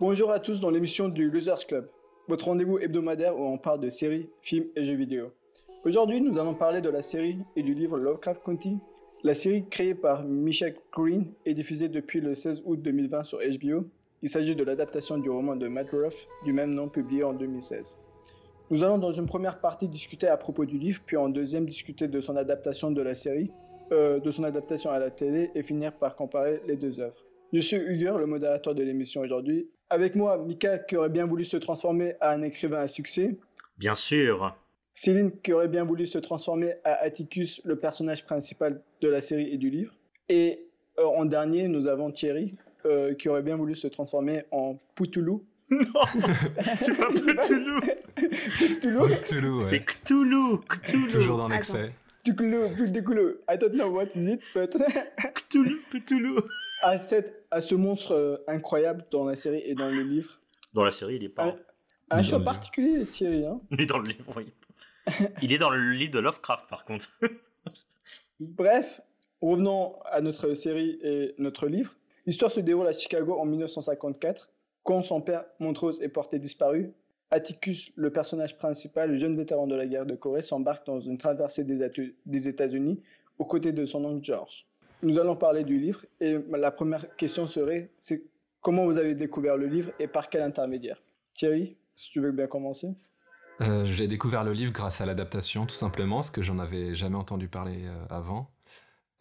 Bonjour à tous dans l'émission du Losers Club, votre rendez-vous hebdomadaire où on parle de séries, films et jeux vidéo. Aujourd'hui, nous allons parler de la série et du livre Lovecraft Country. La série créée par Michel Green est diffusée depuis le 16 août 2020 sur HBO. Il s'agit de l'adaptation du roman de Matt Ruff du même nom publié en 2016. Nous allons dans une première partie discuter à propos du livre, puis en deuxième discuter de son adaptation de la série, euh, de son adaptation à la télé et finir par comparer les deux œuvres. Je suis Hugues, le modérateur de l'émission aujourd'hui. Avec moi, Mika qui aurait bien voulu se transformer à un écrivain à succès. Bien sûr. Céline qui aurait bien voulu se transformer à Atticus, le personnage principal de la série et du livre. Et euh, en dernier, nous avons Thierry euh, qui aurait bien voulu se transformer en Poutoulou. Non, c'est pas Cthulhu. Cthulhu Cthulhu, ouais. C'est Cthulhu. Cthulhu. Toujours dans l'excès. Cthulhu, Cthulhu. I don't know what is it, but... Cthulhu. Cthulhu. À, cette, à ce monstre euh, incroyable dans la série et dans le livre. Dans la série, il est pas. Un, un choix particulier, Thierry. Hein. Il est dans le livre, oui. Il est dans le livre de Lovecraft, par contre. Bref, revenons à notre série et notre livre. L'histoire se déroule à Chicago en 1954, quand son père Montrose est porté disparu. Atticus, le personnage principal, le jeune vétéran de la guerre de Corée, s'embarque dans une traversée des États-Unis aux côtés de son oncle George. Nous allons parler du livre et la première question serait c'est comment vous avez découvert le livre et par quel intermédiaire? Thierry, si tu veux bien commencer. Euh, J'ai découvert le livre grâce à l'adaptation, tout simplement, parce que j'en avais jamais entendu parler euh, avant.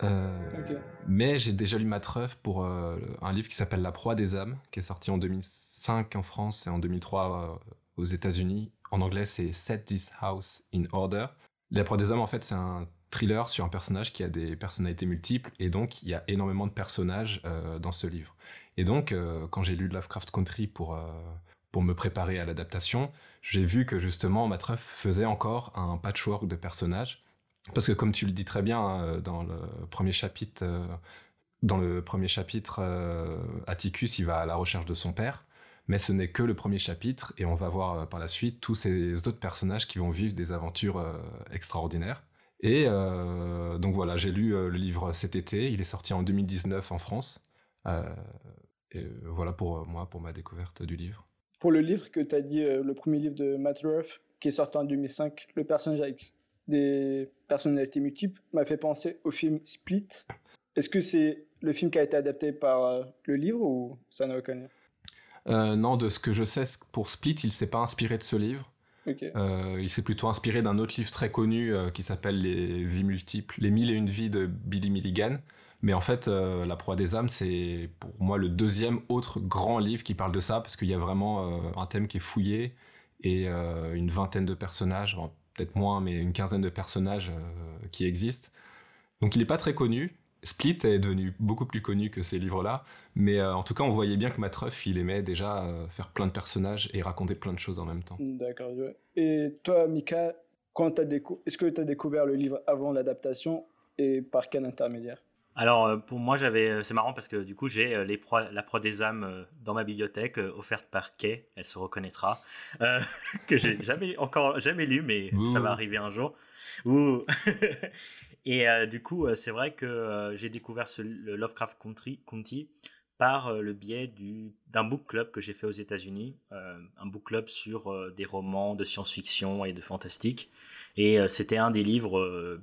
Euh. Mais j'ai déjà lu Matreuf pour euh, un livre qui s'appelle La proie des âmes, qui est sorti en 2005 en France et en 2003 euh, aux États-Unis. En anglais, c'est Set This House in Order. La proie des âmes, en fait, c'est un thriller sur un personnage qui a des personnalités multiples, et donc il y a énormément de personnages euh, dans ce livre. Et donc, euh, quand j'ai lu Lovecraft Country pour, euh, pour me préparer à l'adaptation, j'ai vu que justement Matreuf faisait encore un patchwork de personnages. Parce que comme tu le dis très bien hein, dans le premier chapitre, dans le premier chapitre, Atticus il va à la recherche de son père, mais ce n'est que le premier chapitre et on va voir par la suite tous ces autres personnages qui vont vivre des aventures extraordinaires. Et euh, donc voilà, j'ai lu euh, le livre cet été, il est sorti en 2019 en France. Euh, et voilà pour moi, pour ma découverte du livre. Pour le livre que tu as dit, le premier livre de Matt Ruff, qui est sorti en 2005, le personnage avec des personnalités multiples, m'a fait penser au film Split. Est-ce que c'est le film qui a été adapté par le livre ou ça n'a aucun lien? Euh, non, de ce que je sais, pour Split, il s'est pas inspiré de ce livre. Euh, il s'est plutôt inspiré d'un autre livre très connu euh, qui s'appelle Les vies multiples, Les mille et une vies de Billy Milligan. Mais en fait, euh, La proie des âmes, c'est pour moi le deuxième autre grand livre qui parle de ça, parce qu'il y a vraiment un thème qui est fouillé et une vingtaine de personnages, peut-être moins, mais une quinzaine de personnages qui existent. Donc il n'est pas très connu. Split est devenu beaucoup plus connu que ces livres-là, mais euh, en tout cas, on voyait bien que Matt Ruff, il aimait déjà euh, faire plein de personnages et raconter plein de choses en même temps. D'accord. vois. Et toi, Mika, quand t'as décou- est-ce que tu as découvert le livre avant l'adaptation et par quel intermédiaire? Alors, euh, pour moi, j'avais. C'est marrant parce que du coup, j'ai euh, les proies- la proie des âmes euh, dans ma bibliothèque, euh, offerte par Kay, elle se reconnaîtra, euh, que j'ai jamais encore jamais lu, mais Ouh. ça va arriver un jour. Ouh. Et euh, du coup, euh, c'est vrai que euh, j'ai découvert le Lovecraft Country, County par le biais du- d'un book club que j'ai fait aux États-Unis, un book club sur des romans de science-fiction et de fantastique. Et c'était un des livres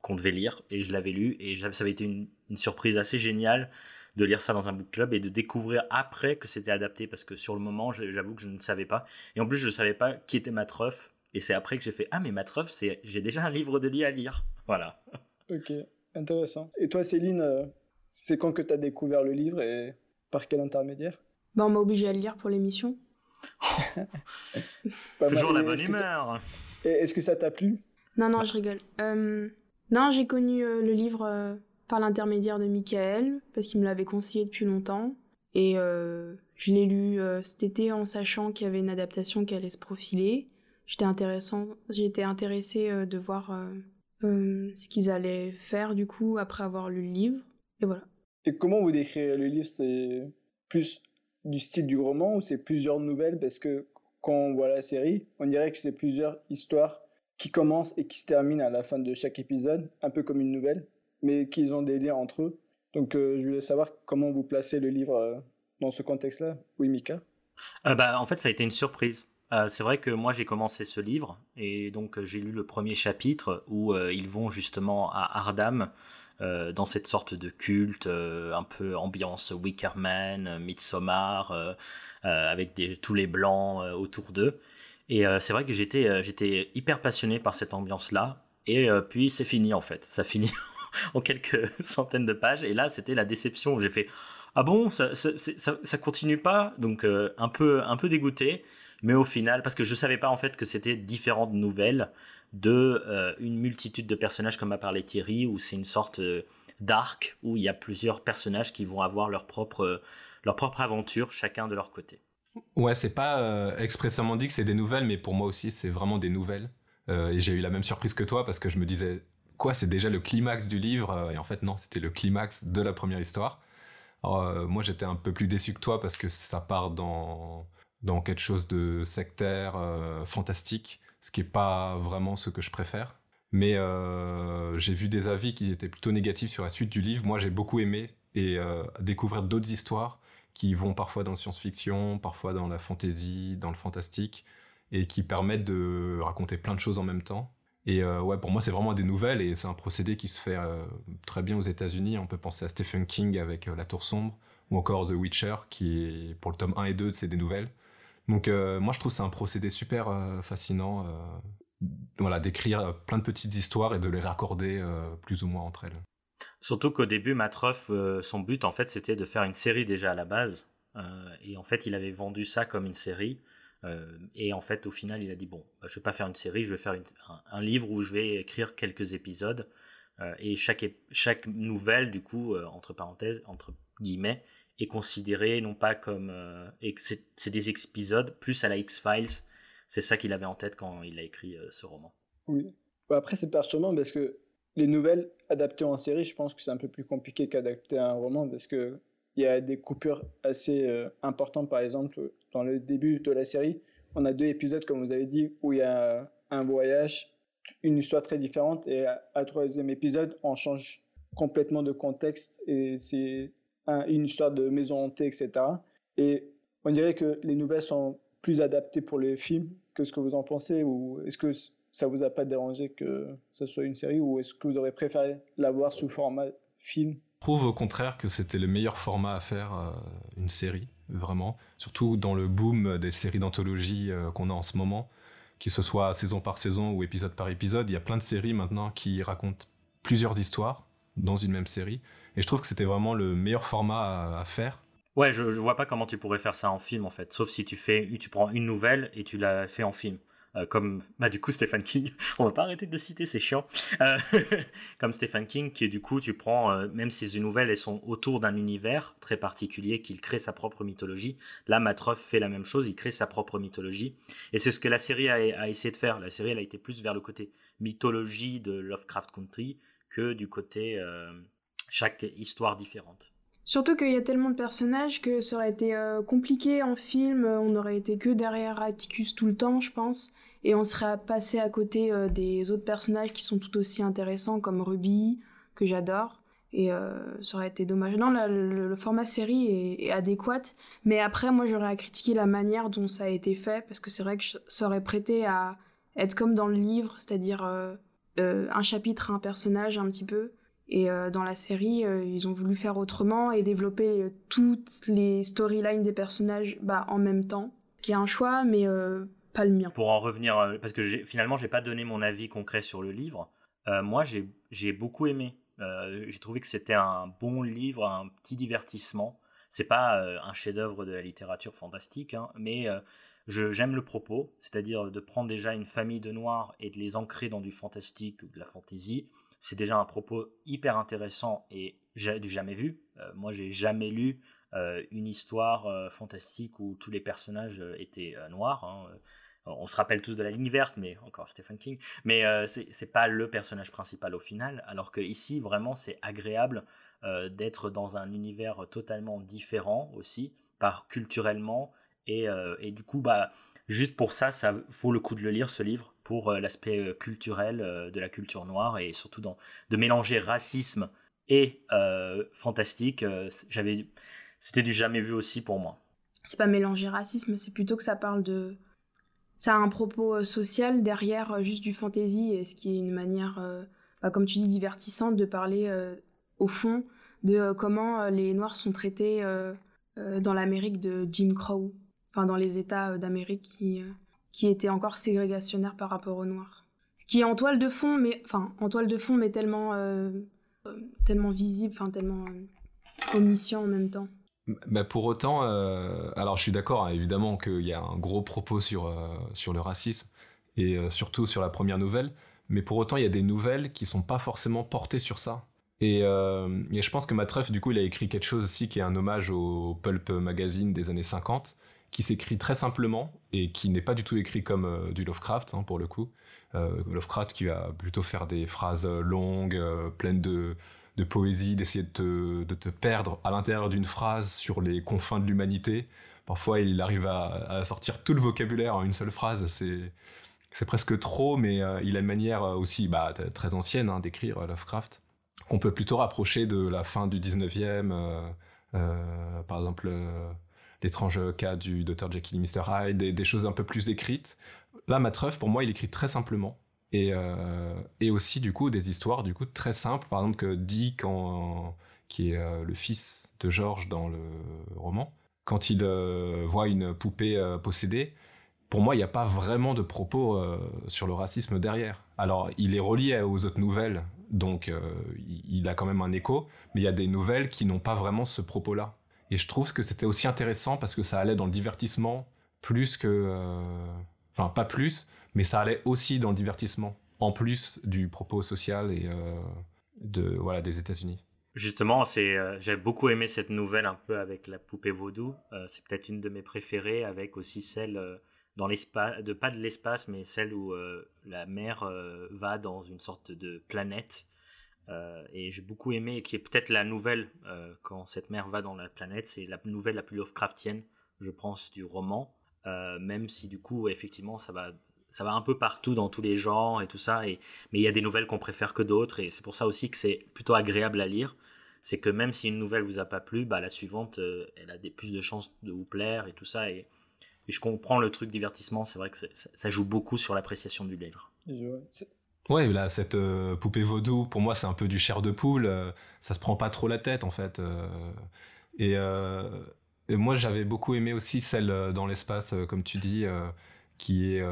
qu'on devait lire et je l'avais lu et ça avait été une, une surprise assez géniale de lire ça dans un book club et de découvrir après que c'était adapté parce que sur le moment j'avoue que je ne savais pas et en plus je ne savais pas qui était Ruff et c'est après que j'ai fait ah mais Matt Ruff c'est j'ai déjà un livre de lui à lire voilà Ok, intéressant. Et toi, Céline, euh, c'est quand que tu as découvert le livre et par quel intermédiaire? Bah, on m'a obligé à le lire pour l'émission. Toujours mal. la bonne est-ce que ça- humeur et Est-ce que ça t'a plu? Non, non, je rigole. Euh, non, j'ai connu euh, le livre euh, par l'intermédiaire de Michael, parce qu'il me l'avait conseillé depuis longtemps. Et euh, je l'ai lu euh, cet été en sachant qu'il y avait une adaptation qui allait se profiler. J'étais intéressant, j'étais intéressée euh, de voir euh, euh, ce qu'ils allaient faire du coup après avoir lu le livre. Et voilà. Et comment vous décrirez le livre? C'est plus du style du roman ou c'est plusieurs nouvelles? Parce que quand on voit la série, on dirait que c'est plusieurs histoires qui commencent et qui se terminent à la fin de chaque épisode, un peu comme une nouvelle, mais qu'ils ont des liens entre eux. Donc je voulais savoir comment vous placez le livre dans ce contexte-là. Oui, Mika? Bah, En fait, ça a été une surprise. C'est vrai que moi j'ai commencé ce livre et donc j'ai lu le premier chapitre où ils vont justement à Ardam euh, dans cette sorte de culte, euh, un peu ambiance Wickerman, euh, Midsommar, avec tous les blancs autour d'eux. Et c'est vrai que j'étais j'étais hyper passionné par cette ambiance-là. Et puis c'est fini en fait. Ça finit en quelques centaines de pages. Et là, c'était la déception j'ai fait Ah bon, ça, ça, ça, ça continue pas? Donc un, peu, un peu dégoûté. Mais au final, parce que je savais pas en fait que c'était différentes nouvelles de euh, une multitude de personnages comme a parlé Thierry, où c'est une sorte euh, d'arc où il y a plusieurs personnages qui vont avoir leur propre, leur propre aventure, chacun de leur côté. Ouais, c'est pas euh, expressément dit que c'est des nouvelles, mais pour moi aussi, c'est vraiment des nouvelles. et j'ai eu la même surprise que toi parce que je me disais, quoi, c'est déjà le climax du livre Et en fait, non, c'était le climax de la première histoire. Moi, j'étais un peu plus déçu que toi parce que ça part dans, dans quelque chose de sectaire, fantastique ce qui n'est pas vraiment ce que je préfère. Mais euh, j'ai vu des avis qui étaient plutôt négatifs sur la suite du livre. Moi, j'ai beaucoup aimé et euh, découvrir d'autres histoires qui vont parfois dans la science-fiction, parfois dans la fantasy, dans le fantastique, et qui permettent de raconter plein de choses en même temps. Et euh, ouais, pour moi, c'est vraiment des nouvelles et c'est un procédé qui se fait très bien aux États-Unis. On peut penser à Stephen King avec La Tour Sombre ou encore The Witcher, qui pour le tome 1 et 2, c'est des nouvelles. Donc euh, moi je trouve c'est un procédé super euh, fascinant, euh, voilà, d'écrire plein de petites histoires et de les raccorder plus ou moins entre elles. Surtout qu'au début, Matroff, son but en fait c'était de faire une série déjà à la base, et en fait il avait vendu ça comme une série. et en fait, au final, il a dit bon, bah, je vais pas faire une série, je vais faire un, livre où je vais écrire quelques épisodes. et chaque, chaque nouvelle, du coup, entre parenthèses, entre guillemets, est considéré non pas comme euh, c'est des épisodes plus à la X-Files. C'est ça qu'il avait en tête quand il a écrit euh, ce roman. Oui. après, c'est parchement parce que les nouvelles adaptées en série, je pense que c'est un peu plus compliqué qu'adapter un roman parce que il y a des coupures assez euh, importantes. Par exemple, dans le début de la série, on a deux épisodes, comme vous avez dit, où il y a un voyage, une histoire très différente, et à, à troisième épisode, on change complètement de contexte et c'est une histoire de maison hantée, etc. Et on dirait que les nouvelles sont plus adaptées pour les films que ce que vous en pensez ou est-ce que ça vous a pas dérangé que ce soit une série ou est-ce que vous aurez préféré la voir sous format film? Je trouve au contraire que c'était le meilleur format à faire euh, une série, vraiment. Surtout dans le boom des séries d'anthologie euh, qu'on a en ce moment, que ce soit saison par saison ou épisode par épisode. Il y a plein de séries maintenant qui racontent plusieurs histoires dans une même série. Et je trouve que c'était vraiment le meilleur format à, faire. Ouais, je, je vois pas comment tu pourrais faire ça en film en fait, sauf si tu fais, tu prends une nouvelle et tu la fais en film. Euh, comme bah du coup Stephen King, on va pas arrêter de le citer, c'est chiant. Euh, comme Stephen King, qui du coup tu prends, euh, même si les nouvelles elles sont autour d'un univers très particulier, qu'il crée sa propre mythologie. Là, Matroff fait la même chose, il crée sa propre mythologie, et c'est ce que la série a, essayé de faire. La série elle a été plus vers le côté mythologie de Lovecraft Country que du côté chaque histoire différente. Surtout qu'il y a tellement de personnages que ça aurait été euh, compliqué en film, on aurait été que derrière Atticus tout le temps, je pense, et on serait passé à côté euh, des autres personnages qui sont tout aussi intéressants, comme Ruby, que j'adore, et euh, ça aurait été dommage. Non, le, format série est, adéquat, mais après, moi, j'aurais à critiquer la manière dont ça a été fait, parce que c'est vrai que ça aurait prêté à être comme dans le livre, c'est-à-dire un chapitre, un personnage, un petit peu, et euh, dans la série, euh, ils ont voulu faire autrement et développer euh, toutes les storylines des personnages bah, en même temps. Qui est un choix, mais pas le mien. Pour en revenir, parce que finalement, j'ai pas donné mon avis concret sur le livre. moi, j'ai beaucoup aimé. j'ai trouvé que c'était un bon livre, un petit divertissement. C'est pas un chef-d'œuvre de la littérature fantastique, hein, mais j'aime le propos, c'est-à-dire de prendre déjà une famille de noirs et de les ancrer dans du fantastique ou de la fantaisie c'est déjà un propos hyper intéressant et du jamais vu. Euh, moi, j'ai jamais lu euh, une histoire euh, fantastique où tous les personnages étaient noirs. Hein. On se rappelle tous de la ligne verte, mais encore Stephen King. Mais c'est pas le personnage principal au final. Alors que ici, vraiment, c'est agréable d'être dans un univers totalement différent aussi, par culturellement. Et, du coup, bah, juste pour ça, ça vaut le coup de le lire ce livre pour euh, l'aspect euh, culturel euh, de la culture noire et surtout dans, de mélanger racisme et fantastique. J'avais, c'était du jamais vu aussi pour moi. C'est pas mélanger racisme, c'est plutôt que ça parle de, ça a un propos social derrière juste du fantasy, et ce qui est une manière, bah, comme tu dis, divertissante de parler au fond de comment les Noirs sont traités dans l'Amérique de Jim Crow, enfin dans les États d'Amérique qui qui était encore ségrégationnaire par rapport aux noirs. Ce qui est en toile de fond, mais enfin en toile de fond, mais tellement euh, tellement visible, enfin tellement euh, omniscient en même temps. Mais pour autant, euh, alors je suis d'accord hein, évidemment qu'il y a un gros propos sur sur le racisme et surtout sur la première nouvelle, mais pour autant il y a des nouvelles qui sont pas forcément portées sur ça. Et, et je pense que Matreff, du coup, il a écrit quelque chose aussi qui est un hommage au Pulp Magazine des années 50, qui s'écrit très simplement et qui n'est pas du tout écrit comme euh, du Lovecraft hein, pour le coup. Euh, Lovecraft qui va plutôt faire des phrases longues, euh, pleines de, poésie, d'essayer de te, de te, perdre à l'intérieur d'une phrase sur les confins de l'humanité. Parfois, il arrive à, sortir tout le vocabulaire en une seule phrase. C'est c'est presque trop, mais il a une manière aussi bah, très ancienne hein, d'écrire Lovecraft, qu'on peut plutôt rapprocher de la fin du 19e. par exemple, l'étrange cas du Dr Jekyll et Mr Hyde, des, choses un peu plus écrites. Là, Matreuf, pour moi, il écrit très simplement. Et, euh, et aussi, du coup, des histoires du coup très simples. Par exemple, que Dick, qui est euh, le fils de George dans le roman, quand il euh, voit une poupée possédée, pour moi, il n'y a pas vraiment de propos sur le racisme derrière. Alors, il est relié aux autres nouvelles, donc il a quand même un écho, mais il y a des nouvelles qui n'ont pas vraiment ce propos-là. Et je trouve que c'était aussi intéressant parce que ça allait dans le divertissement plus que. Euh, enfin, pas plus, mais ça allait aussi dans le divertissement, en plus du propos social et euh, de, voilà, des États-Unis. Justement, c'est, euh, j'ai beaucoup aimé cette nouvelle un peu avec la poupée vaudou. c'est peut-être une de mes préférées, avec aussi celle dans l'espace, de pas de l'espace, mais celle où la mère va dans une sorte de planète et j'ai beaucoup aimé, qui est peut-être la nouvelle, euh, quand cette mère va dans la planète, c'est la nouvelle la plus Lovecraftienne, je pense, du roman. Euh, même si du coup, effectivement, ça va, ça va un peu partout dans tous les genres et tout ça. Et, mais il y a des nouvelles qu'on préfère que d'autres. Et c'est pour ça aussi que c'est plutôt agréable à lire. C'est que même si une nouvelle vous a pas plu, bah, la suivante, elle a plus de chances de vous plaire et tout ça. Et, je comprends le truc divertissement. C'est vrai que ça, joue beaucoup sur l'appréciation du livre. Ouais, là, cette euh, poupée vaudou, pour moi, c'est un peu du chair de poule. Euh, ça se prend pas trop la tête, en fait. Euh. et, moi, j'avais beaucoup aimé aussi celle dans l'espace, comme tu dis, qui est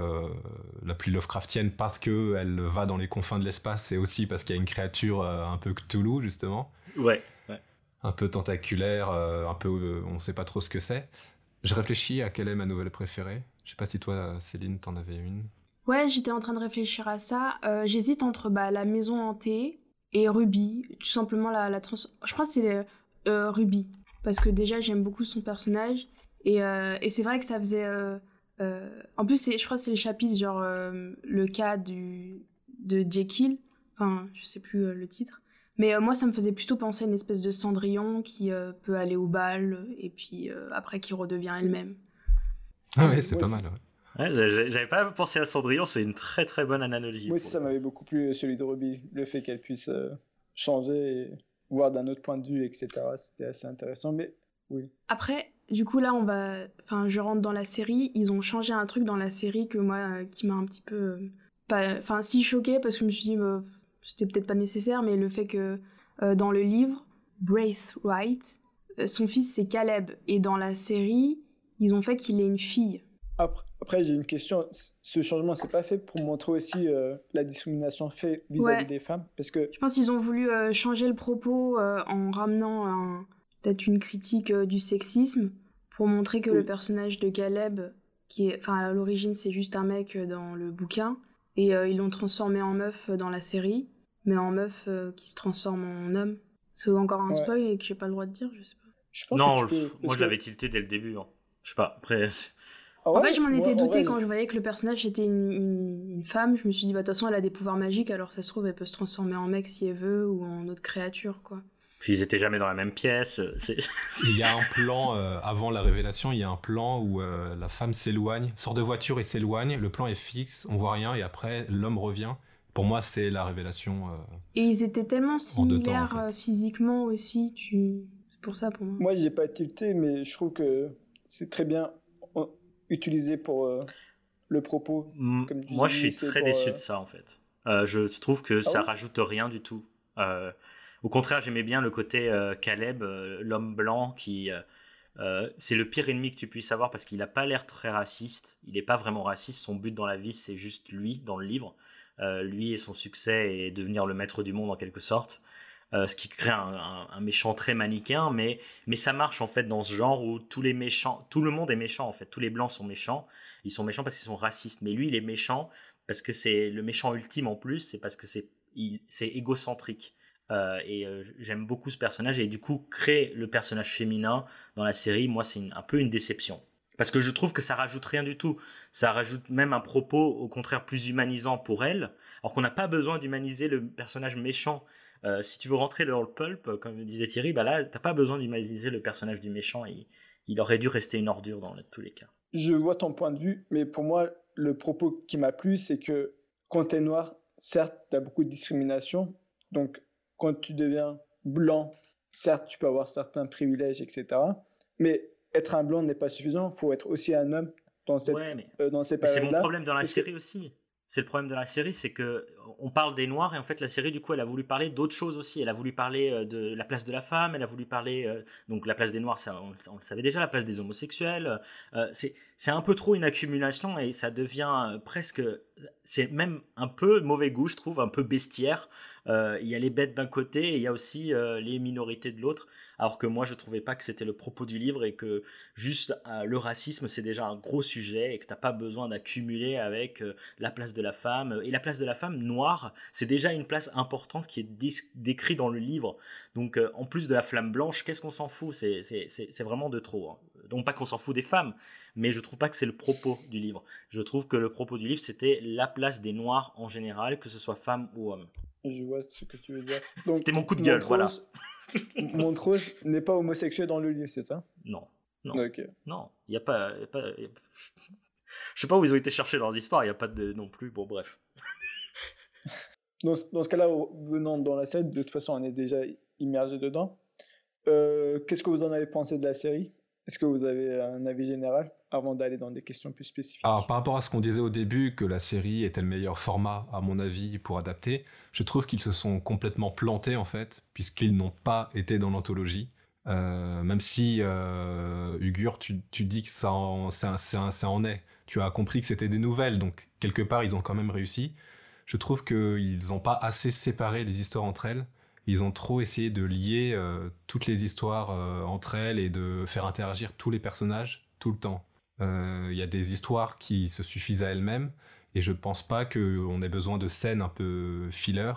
la plus Lovecraftienne parce que elle va dans les confins de l'espace et aussi parce qu'il y a une créature un peu Cthulhu, justement. Ouais. Un peu tentaculaire, un peu, on sait pas trop ce que c'est. Je réfléchis à quelle est ma nouvelle préférée. Je sais pas si toi, Céline, t'en avais une. Ouais, j'étais en train de réfléchir à ça. Euh, j'hésite entre bah, la maison hantée et Ruby. Tout simplement la, la trans... Je crois que c'est euh, Ruby. Parce que déjà, j'aime beaucoup son personnage. Et, euh, et c'est vrai que ça faisait... En plus, je crois que c'est le chapitre, genre le cas du, de Jekyll. Enfin, je sais plus le titre. Mais moi, ça me faisait plutôt penser à une espèce de Cendrillon qui peut aller au bal et puis après qui redevient elle-même. Ah ouais, c'est pas mal. J'avais pas pensé à Cendrillon, c'est une très très bonne analogie. Moi ça m'avait beaucoup plu celui de Ruby, le fait qu'elle puisse euh, changer et voir d'un autre point de vue, etc. C'était assez intéressant, mais oui. Après, du coup là on va, enfin je rentre dans la série, ils ont changé un truc dans la série que moi euh, qui m'a un petit peu, euh, pas, enfin si choqué parce que je me suis dit bah, c'était peut-être pas nécessaire, mais le fait que dans le livre Brace Wright, son fils c'est Caleb et dans la série ils ont fait qu'il ait une fille. Après, j'ai une question. Ce changement, c'est pas fait pour montrer aussi euh, la discrimination faite vis-à-vis des femmes? Parce que... Je pense qu'ils ont voulu euh, changer le propos euh, en ramenant peut-être une critique du sexisme pour montrer que le personnage de Caleb, qui est, enfin à l'origine c'est juste un mec dans le bouquin, et ils l'ont transformé en meuf dans la série, mais en meuf qui se transforme en homme. C'est encore un spoil et que j'ai pas le droit de dire, je sais pas. non, moi je l'avais tilté dès le début. Hein. Je sais pas, après... Ah en fait, je m'en étais douté quand je voyais que le personnage était une, femme. Je me suis dit, bah, de toute façon, elle a des pouvoirs magiques, alors ça se trouve, elle peut se transformer en mec si elle veut ou en autre créature, quoi. Puis ils étaient jamais dans la même pièce. Euh, il y a un plan, euh, avant la révélation, il y a un plan où euh, la femme s'éloigne, sort de voiture et s'éloigne. Le plan est fixe, on voit rien, et après, l'homme revient. pour moi, c'est la révélation. Et ils étaient tellement similaires physiquement aussi, tu... c'est pour ça pour moi. Moi, j'ai pas tilté, mais je trouve que c'est très bien utilisé pour le propos. moi, je suis très déçu de ça, en fait. je trouve que ah ça rajoute rien du tout. au contraire, j'aimais bien le côté Caleb, l'homme blanc qui euh, c'est le pire ennemi que tu puisses avoir parce qu'il n'a pas l'air très raciste. Il n'est pas vraiment raciste. Son but dans la vie, c'est juste lui, dans le livre. Euh, lui et son succès et devenir le maître du monde en quelque sorte. Euh, ce qui crée un, méchant très manichéen, mais, mais ça marche en fait dans ce genre où tous les méchants, tout le monde est méchant en fait. Tous les blancs sont méchants. Ils sont méchants parce qu'ils sont racistes. Mais lui, il est méchant parce que c'est le méchant ultime en plus. C'est parce que c'est égocentrique. Euh, et euh, j'aime beaucoup ce personnage et du coup créer le personnage féminin dans la série moi c'est un peu une déception parce que je trouve que ça rajoute rien du tout ça rajoute même un propos au contraire plus humanisant pour elle alors qu'on n'a pas besoin d'humaniser le personnage méchant euh, si tu veux rentrer dans le pulp comme disait Thierry bah là t'as pas besoin d'humaniser le personnage du méchant et il aurait dû rester une ordure dans tous les cas je vois ton point de vue mais pour moi le propos qui m'a plu c'est que quand t'es noir certes t'as beaucoup de discrimination donc quand tu deviens blanc, certes, tu peux avoir certains privilèges, etc. Mais être un blanc n'est pas suffisant. Il faut être aussi un homme dans, cette, euh, dans ces périodes-là. C'est mon problème dans la série aussi. C'est le problème de la série, c'est que on parle des noirs et en fait la série du coup elle a voulu parler d'autres choses aussi. Elle a voulu parler euh, de la place de la femme, elle a voulu parler euh, donc la place des noirs, on, le savait déjà, la place des homosexuels. c'est c'est un peu trop une accumulation et ça devient presque c'est même un peu mauvais goût je trouve, un peu bestiaire euh, il y a les bêtes d'un côté et il y a aussi euh, les minorités de l'autre. Alors que moi, je trouvais pas que c'était le propos du livre et que juste euh, le racisme, c'est déjà un gros sujet et que t'as pas besoin d'accumuler avec la place de la femme. Et la place de la femme noire, c'est déjà une place importante qui est décrite dans le livre. Donc, en plus de la flamme blanche, qu'est-ce qu'on s'en fout? C'est vraiment de trop. Hein. Donc, pas qu'on s'en fout des femmes, mais je trouve pas que c'est le propos du livre. Je trouve que le propos du livre, c'était la place des noirs en général, que ce soit femmes ou hommes. Je vois ce que tu veux dire. C'était mon coup de gueule, voilà. Montrose n'est pas homosexuel dans le livre, c'est ça? Non. Non. Non, il n'y a pas. Y a pas Je sais pas où ils ont été chercher leurs histoires, il n'y a pas de non plus. Bon, bref. Dans, ce cas-là, venant dans la scène, de toute façon, on est déjà immergé dedans. Euh, qu'est-ce que vous en avez pensé de la série? Est-ce que vous avez un avis général avant d'aller dans des questions plus spécifiques? Alors, par rapport à ce qu'on disait au début, que la série était le meilleur format, à mon avis, pour adapter, je trouve qu'ils se sont complètement plantés, en fait, puisqu'ils n'ont pas été dans l'anthologie. Euh, même si, euh, Ugur, tu, dis que ça en, ça en est. Tu as compris que c'était des nouvelles, donc quelque part, ils ont quand même réussi. Je trouve qu'ils n'ont pas assez séparé les histoires entre elles. Ils ont trop essayé de lier euh, toutes les histoires euh, entre elles et de faire interagir tous les personnages tout le temps. Euh, il y a des histoires qui se suffisent à elles-mêmes, et je pense pas qu'on ait besoin de scènes un peu filler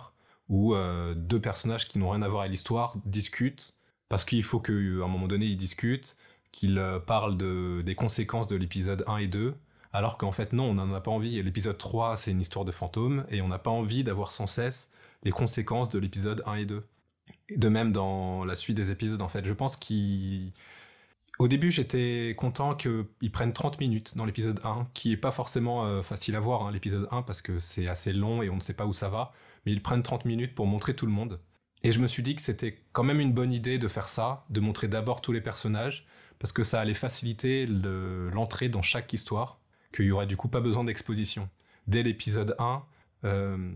où deux personnages qui n'ont rien à voir avec l'histoire discutent, parce qu'il faut qu'à un moment donné ils discutent, qu'ils parlent de, des conséquences de l'épisode 1 et 2, alors qu'en fait non, on n'en a pas envie. L'épisode 3, c'est une histoire de fantôme, et on n'a pas envie d'avoir sans cesse les conséquences de l'épisode 1 et 2. De même dans la suite des épisodes, en fait. Je pense qu'ils au début, j'étais content qu'ils prennent 30 minutes dans l'épisode 1, qui est pas forcément euh, facile à voir, hein, l'épisode 1, parce que c'est assez long et on ne sait pas où ça va, mais ils prennent 30 minutes pour montrer tout le monde. Et je me suis dit que c'était quand même une bonne idée de faire ça, de montrer d'abord tous les personnages, parce que ça allait faciliter l'entrée dans chaque histoire, qu'il y aurait du coup pas besoin d'exposition. Dès l'épisode 1, euh,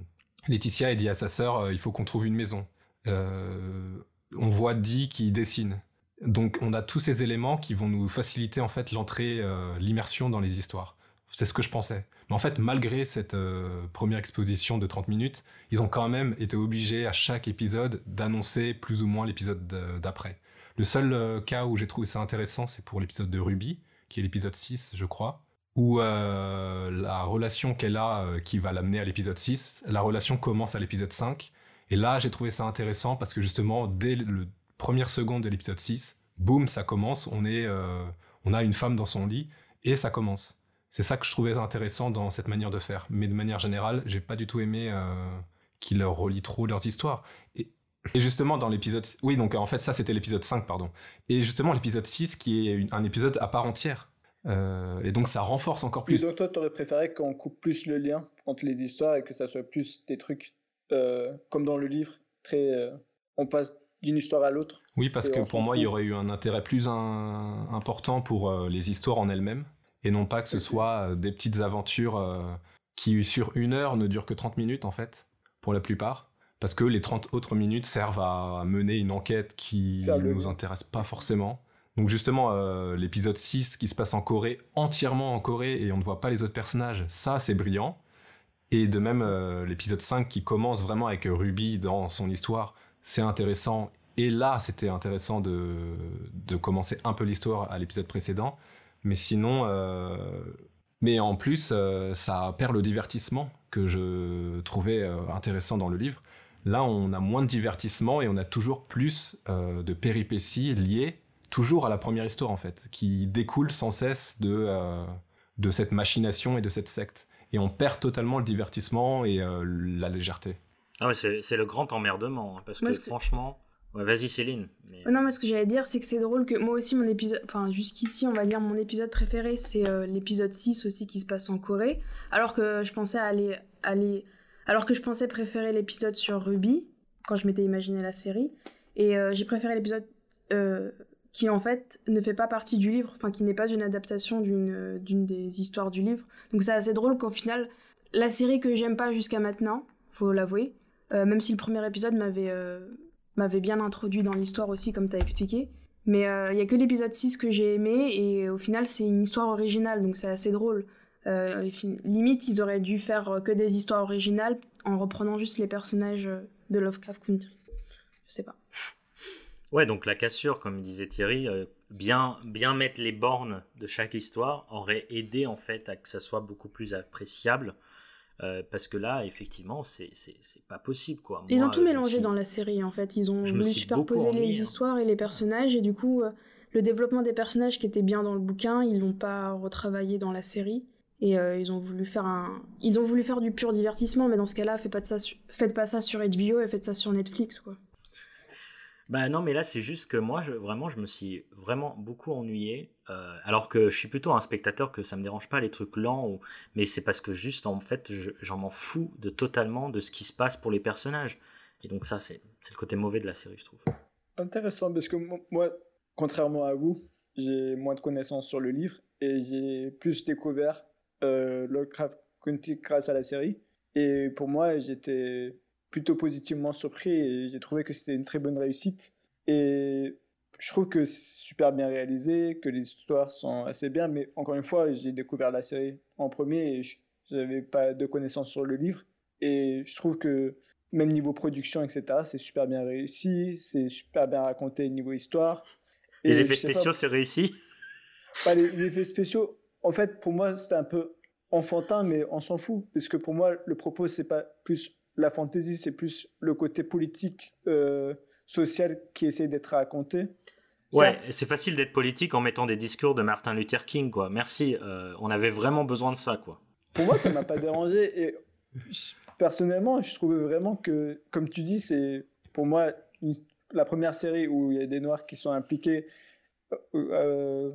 Laetitia dit à sa sœur, euh, il faut qu'on trouve une maison. on voit Dee qui dessine. Donc on a tous ces éléments qui vont nous faciliter en fait l'entrée, euh, l'immersion dans les histoires. C'est ce que je pensais. Mais en fait, malgré cette euh, première exposition de 30 minutes, ils ont quand même été obligés à chaque épisode d'annoncer plus ou moins l'épisode d'après. Le seul euh, cas où j'ai trouvé ça intéressant, c'est pour l'épisode de Ruby, qui est l'épisode 6, je crois, où la relation qu'elle a, qui va l'amener à l'épisode 6, la relation commence à l'épisode 5. Et là, j'ai trouvé ça intéressant parce que justement, dès le première seconde de l'épisode 6, boum, ça commence, on, est, euh, on a une femme dans son lit, et ça commence. C'est ça que je trouvais intéressant dans cette manière de faire. Mais de manière générale, j'ai pas du tout aimé euh, qu'ils relient trop leurs histoires. Et, justement, dans l'épisode... Oui, donc en fait, ça, c'était l'épisode 5, pardon. Et justement, l'épisode 6, qui est un épisode à part entière. Et donc ça renforce encore plus. donc toi, tu aurais préféré qu'on coupe plus le lien entre les histoires et que ça soit plus des trucs comme dans le livre, très, on passe d'une histoire à l'autre. Oui, parce que pour moi, il y aurait eu un intérêt plus important pour les histoires en elles-mêmes et non pas que ce soit des petites aventures qui sur une heure ne durent que 30 minutes en fait, pour la plupart, parce que les 30 autres minutes servent à mener une enquête qui ne nous intéresse pas forcément. Donc justement, euh, l'épisode 6 qui se passe en Corée, entièrement en Corée, et on ne voit pas les autres personnages, ça c'est brillant. Et de même, euh, l'épisode 5 qui commence vraiment avec Ruby dans son histoire, c'est intéressant. Et là, c'était intéressant de, de, commencer un peu l'histoire à l'épisode précédent. Mais sinon, euh, mais en plus, ça perd le divertissement que je trouvais intéressant dans le livre. Là, on a moins de divertissement et on a toujours plus de péripéties liées toujours à la première histoire, en fait, qui découle sans cesse de, de cette machination et de cette secte. Et on perd totalement le divertissement et la légèreté. Ah ouais, c'est le grand emmerdement, hein, parce que, franchement... Ouais, vas-y Céline. Non, mais ce que j'allais dire, c'est que c'est drôle que moi aussi, mon épisode, enfin jusqu'ici, on va dire, mon épisode préféré, c'est euh, l'épisode 6 aussi qui se passe en Corée. Alors que je pensais aller, aller... Alors que je pensais préférer l'épisode sur Ruby, quand je m'étais imaginé la série. Et euh, j'ai préféré l'épisode euh, qui, en fait, ne fait pas partie du livre, enfin qui n'est pas une adaptation d'une d'une des histoires du livre. Donc c'est assez drôle qu'au final, la série que j'aime pas jusqu'à maintenant, faut l'avouer, même si le premier épisode m'avait m'avait bien introduit dans l'histoire aussi, comme tu as expliqué. Mais il euh, y a que l'épisode 6 que j'ai aimé, et au final, c'est une histoire originale, donc c'est assez drôle. Euh, limite, ils auraient dû faire euh, que des histoires originales en reprenant juste les personnages de Lovecraft Country. Je sais pas. Ouais, donc la cassure, comme disait Thierry, bien, bien mettre les bornes de chaque histoire aurait aidé en fait à que ça soit beaucoup plus appréciable euh, parce que là, effectivement, c'est pas possible. Quoi. Ils ont tout mélangé dans la série, en fait. Ils ont voulu superposer les hein. histoires et les personnages, et du coup, euh, le développement des personnages qui était bien dans le bouquin, ils l'ont pas retravaillé dans la série. Et euh, ils ont voulu faire un, ils ont voulu faire du pur divertissement, mais dans ce cas-là, faites pas, de ça faites pas ça sur HBO et faites ça sur Netflix, quoi. Bah non, mais là, c'est juste que moi, je, vraiment, je me suis vraiment beaucoup ennuyé. Euh, alors que je suis plutôt un spectateur que ça me dérange pas les trucs lents, mais c'est parce que juste, en fait, j'en m'en fous de totalement de ce qui se passe pour les personnages. Et donc ça, c'est le côté mauvais de la série, je trouve. Intéressant, parce que moi, contrairement à vous, j'ai moins de connaissances sur le livre et j'ai plus découvert euh, Lovecraft Country grâce à la série. Et pour moi, j'étais plutôt positivement surpris et j'ai trouvé que c'était une très bonne réussite. Et je trouve que c'est super bien réalisé, que les histoires sont assez bien, mais encore une fois, j'ai découvert la série en premier et je n'avais pas de connaissances sur le livre. Et je trouve que même niveau production, etc., c'est super bien réussi, c'est super bien raconté niveau histoire. les effets spéciaux, c'est réussi? Les, effets spéciaux, en fait, pour moi, c'était un peu enfantin, mais on s'en fout. Parce que pour moi, le propos, c'est pas plus la fantaisie, c'est plus le côté politique, euh, social qui essaie d'être raconté. Ouais, c'est facile d'être politique en mettant des discours de Martin Luther King, quoi. Merci, euh, on avait vraiment besoin de ça, quoi. Pour moi, ça m'a pas dérangé et personnellement, je trouvais vraiment que, comme tu dis, c'est pour moi la première série où il y a des noirs qui sont impliqués euh,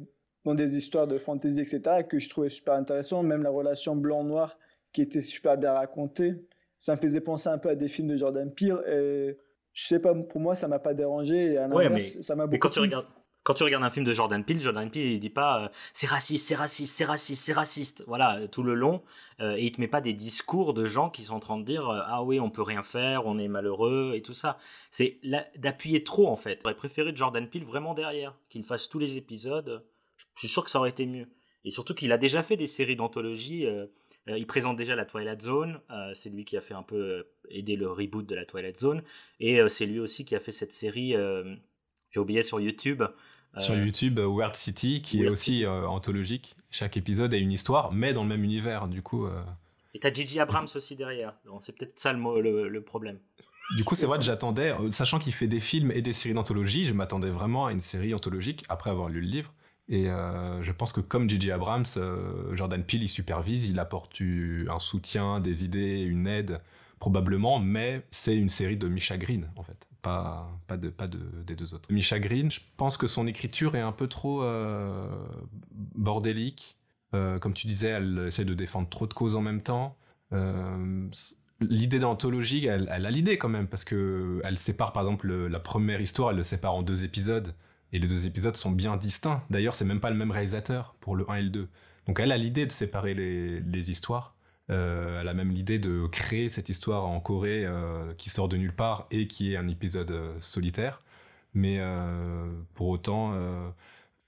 dans des histoires de fantasy, etc., que je trouvais super intéressant. Même la relation blanc-noir qui était super bien racontée ça me faisait penser un peu à des films de Jordan Peele et je sais pas pour moi ça m'a pas dérangé et à ouais, mais, ça m'a beaucoup quand tu regardes quand tu regardes un film de Jordan Peele, Jordan Peele il dit pas euh, c'est raciste, c'est raciste, c'est raciste, c'est raciste. Voilà, tout le long euh, et il te met pas des discours de gens qui sont en train de dire euh, ah oui, on peut rien faire, on est malheureux et tout ça. C'est d'appuyer trop en fait. J'aurais préféré Jordan Peele vraiment derrière, qu'il fasse tous les épisodes. Je suis sûr que ça aurait été mieux. Et surtout qu'il a déjà fait des séries d'anthologie euh, il présente déjà la Twilight Zone. Euh, c'est lui qui a fait un peu euh, aider le reboot de la Twilight Zone. Et c'est lui aussi qui a fait cette série, j'ai oublié sur YouTube. Sur YouTube, Weird City, qui est aussi anthologique. Chaque épisode a une histoire, mais dans le même univers, du coup. Et t'as Gigi Abrams aussi derrière. C'est peut-être ça le, le, problème. Du coup, c'est vrai que j'attendais, sachant qu'il fait des films et des séries d'anthologie, je m'attendais vraiment à une série anthologique après avoir lu le livre. Et euh, je pense que comme J.J. Abrams, euh, Jordan Peele, il supervise, il apporte un soutien, des idées, une aide, probablement, mais c'est une série de Misha Green, en fait. pas, pas, de, pas de, des deux autres. Misha Green, je pense que son écriture est un peu trop euh, bordélique. Comme tu disais, elle essaie de défendre trop de causes en même temps. L'idée d'anthologie, elle, elle, a l'idée quand même, parce que elle sépare par exemple la première histoire, elle le sépare en deux épisodes, et les deux épisodes sont bien distincts. D'ailleurs, c'est même pas le même réalisateur pour le 1 et le 2. Donc elle a l'idée de séparer les, histoires. Euh, elle a même l'idée de créer cette histoire en Corée euh, qui sort de nulle part et qui est un épisode euh, solitaire. Mais pour autant,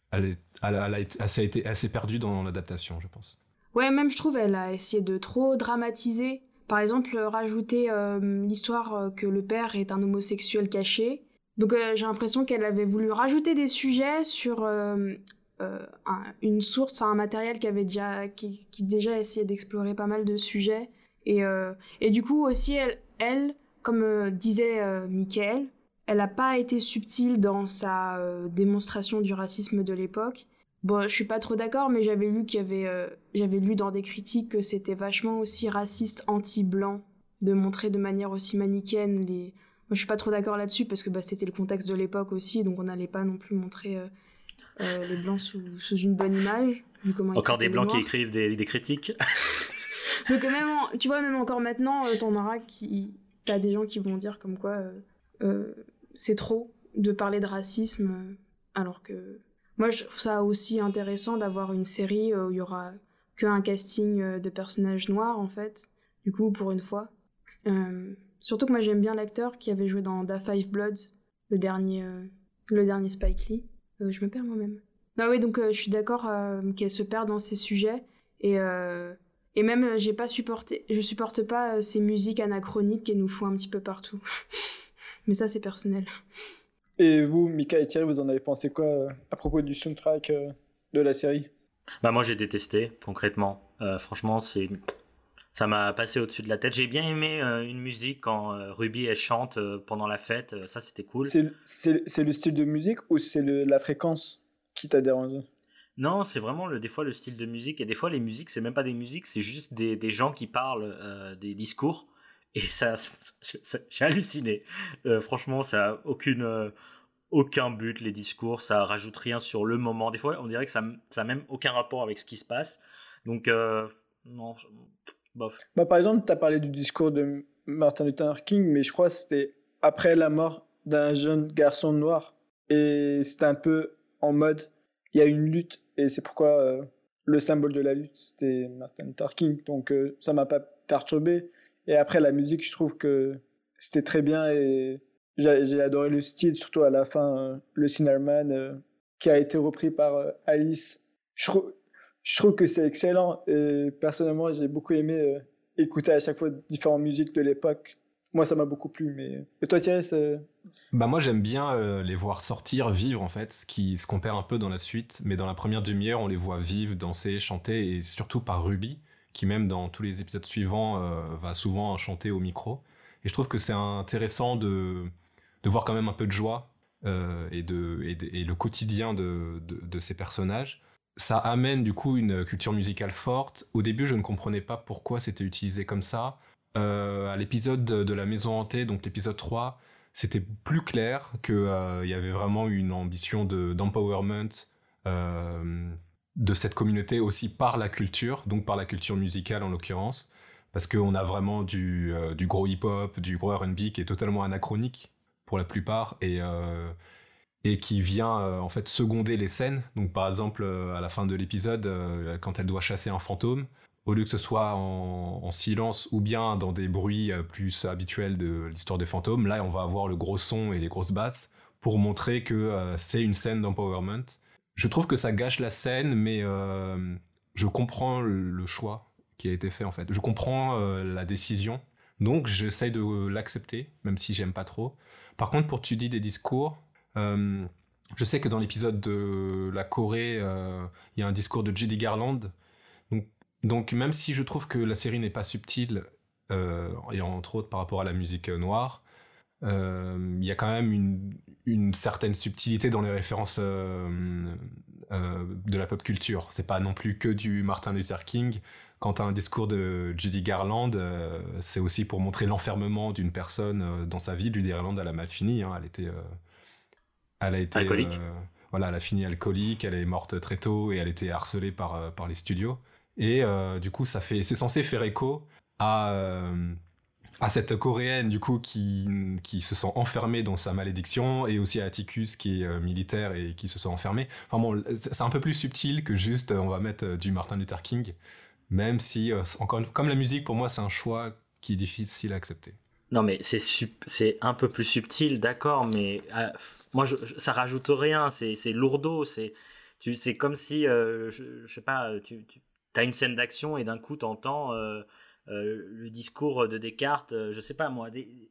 elle, a, été, assez perdue dans l'adaptation, je pense. Ouais, même je trouve, elle a essayé de trop dramatiser. Par exemple, rajouter l'histoire que le père est un homosexuel caché. Donc j'ai l'impression qu'elle avait voulu rajouter des sujets sur euh, un, une source, enfin un matériel qui avait déjà, qui, déjà essayait d'explorer pas mal de sujets. Et, euh, et du coup aussi, elle, comme euh, disait euh, Michael, elle n'a pas été subtile dans sa euh, démonstration du racisme de l'époque. Bon, je suis pas trop d'accord, mais j'avais lu qu'il y avait, euh, j'avais lu dans des critiques que c'était vachement aussi raciste anti-blanc de montrer de manière aussi manichéenne les. Moi, je suis pas trop d'accord là-dessus parce que bah, c'était le contexte de l'époque aussi, donc on n'allait pas non plus montrer euh, euh, les blancs sous, sous, une bonne image. Vu comment encore des blancs qui écrivent des, des critiques. Donc même, en, tu vois, même encore maintenant, euh, t'en auras qui, t'as des gens qui vont dire comme quoi euh, c'est trop de parler de racisme, alors que moi je trouve ça aussi intéressant d'avoir une série où il y aura qu'un casting de personnages noirs en fait. Du coup, pour une fois. Surtout que moi j'aime bien l'acteur qui avait joué dans The Five Bloods, le dernier, le dernier Spike Lee. Euh, je me perds moi-même. Non, oui, donc euh, je suis d'accord euh, qu'elle se perd dans ses sujets. Et, et même, j'ai pas supporté, je supporte pas ces musiques anachroniques qu'elle nous font un petit peu partout. Mais ça, c'est personnel. Et vous, Mika et Thierry, vous en avez pensé quoi à propos du soundtrack de la série? Bah moi j'ai détesté, concrètement. Euh, franchement, c'est. Ça m'a passé au-dessus de la tête. J'ai bien aimé euh, une musique quand euh, Ruby elle chante pendant la fête, ça c'était cool. C'est le style de musique ou c'est la fréquence qui t'a dérangé? Non, c'est vraiment le, des fois le style de musique et des fois les musiques c'est même pas des musiques, c'est juste des, des, gens qui parlent euh, des discours et ça, j'ai halluciné. Euh, franchement, ça a aucune euh, aucun but les discours, ça rajoute rien sur le moment. Des fois, on dirait que ça ça a même aucun rapport avec ce qui se passe. Donc euh, non, Bah, par exemple, tu as parlé du discours de Martin Luther King, mais je crois que c'était après la mort d'un jeune garçon noir. Et c'était un peu en mode il y a une lutte et c'est pourquoi euh, le symbole de la lutte c'était Martin Luther King. Donc euh, ça m'a pas perturbé. Et après la musique je trouve que c'était très bien et j'ai adoré le style surtout à la fin euh, le Cinnamon euh, qui a été repris par Alice je, trouve que c'est excellent. Et personnellement j'ai beaucoup aimé euh, écouter à chaque fois différentes musiques de l'époque. Moi ça m'a beaucoup plu mais et toi Thierry c'est bah moi j'aime bien euh, les voir sortir vivre en fait ce qui se compare un peu dans la suite. Mais dans la première demi-heure on les voit vivre danser chanter et surtout par Ruby qui même dans tous les épisodes suivants euh, va souvent chanter au micro. Et je trouve que c'est intéressant de de voir quand même un peu de joie euh, et et, de, et le quotidien de, de, de ces personnages ça amène du coup une culture musicale forte. Au début je ne comprenais pas pourquoi c'était utilisé comme ça. Euh, à l'épisode de, la maison hantée, donc l'épisode 3, c'était plus clair qu'il euh, y avait vraiment une ambition d'empowerment de, euh, de cette communauté aussi par la culture, donc par la culture musicale en l'occurrence, parce qu'on a vraiment du, du gros hip-hop, du gros RB qui est totalement anachronique pour la plupart, et, et qui vient euh, en fait seconder les scènes. Donc par exemple, euh, à la fin de l'épisode, euh, quand elle doit chasser un fantôme, au lieu que ce soit en, en, silence ou bien dans des bruits plus habituels de l'histoire des fantômes, là on va avoir le gros son et les grosses basses pour montrer que c'est une scène d'empowerment. Je trouve que ça gâche la scène, mais je comprends le, choix qui a été fait en fait. Je comprends la décision, donc j'essaye de l'accepter, même si j'aime pas trop. Par contre, pour tu dis des discours, je sais que dans l'épisode de la Corée, euh, il y a un discours de Judy Garland donc même si je trouve que la série n'est pas subtile, euh, et entre autres par rapport à la musique noire, il euh, y a quand même une, certaine subtilité dans les références euh, de la pop culture. C'est pas non plus que du Martin Luther King. Quand tu as un discours de Judy Garland, c'est aussi pour montrer l'enfermement d'une personne dans sa vie. Judy Garland, elle a mal fini. Hein. Elle était, elle a été alcoolique. voilà, elle a fini alcoolique. Elle est morte très tôt et elle était harcelée par par les studios. Et du coup, ça fait, c'est censé faire écho à à cette coréenne du coup qui, qui se sent enfermée dans sa malédiction et aussi à Atticus qui est euh, militaire et qui se sent enfermé. Enfin bon, c'est un peu plus subtil que juste euh, on va mettre euh, du Martin Luther King, même si encore comme la musique pour moi c'est un choix qui est difficile à accepter. Non mais c'est c'est un peu plus subtil, d'accord, mais moi je, ça rajoute rien, c'est lourdeau, c'est tu c'est comme si je, je, sais pas, tu, tu as une scène d'action et d'un coup t'entends euh, le discours de Descartes, euh, je sais pas moi,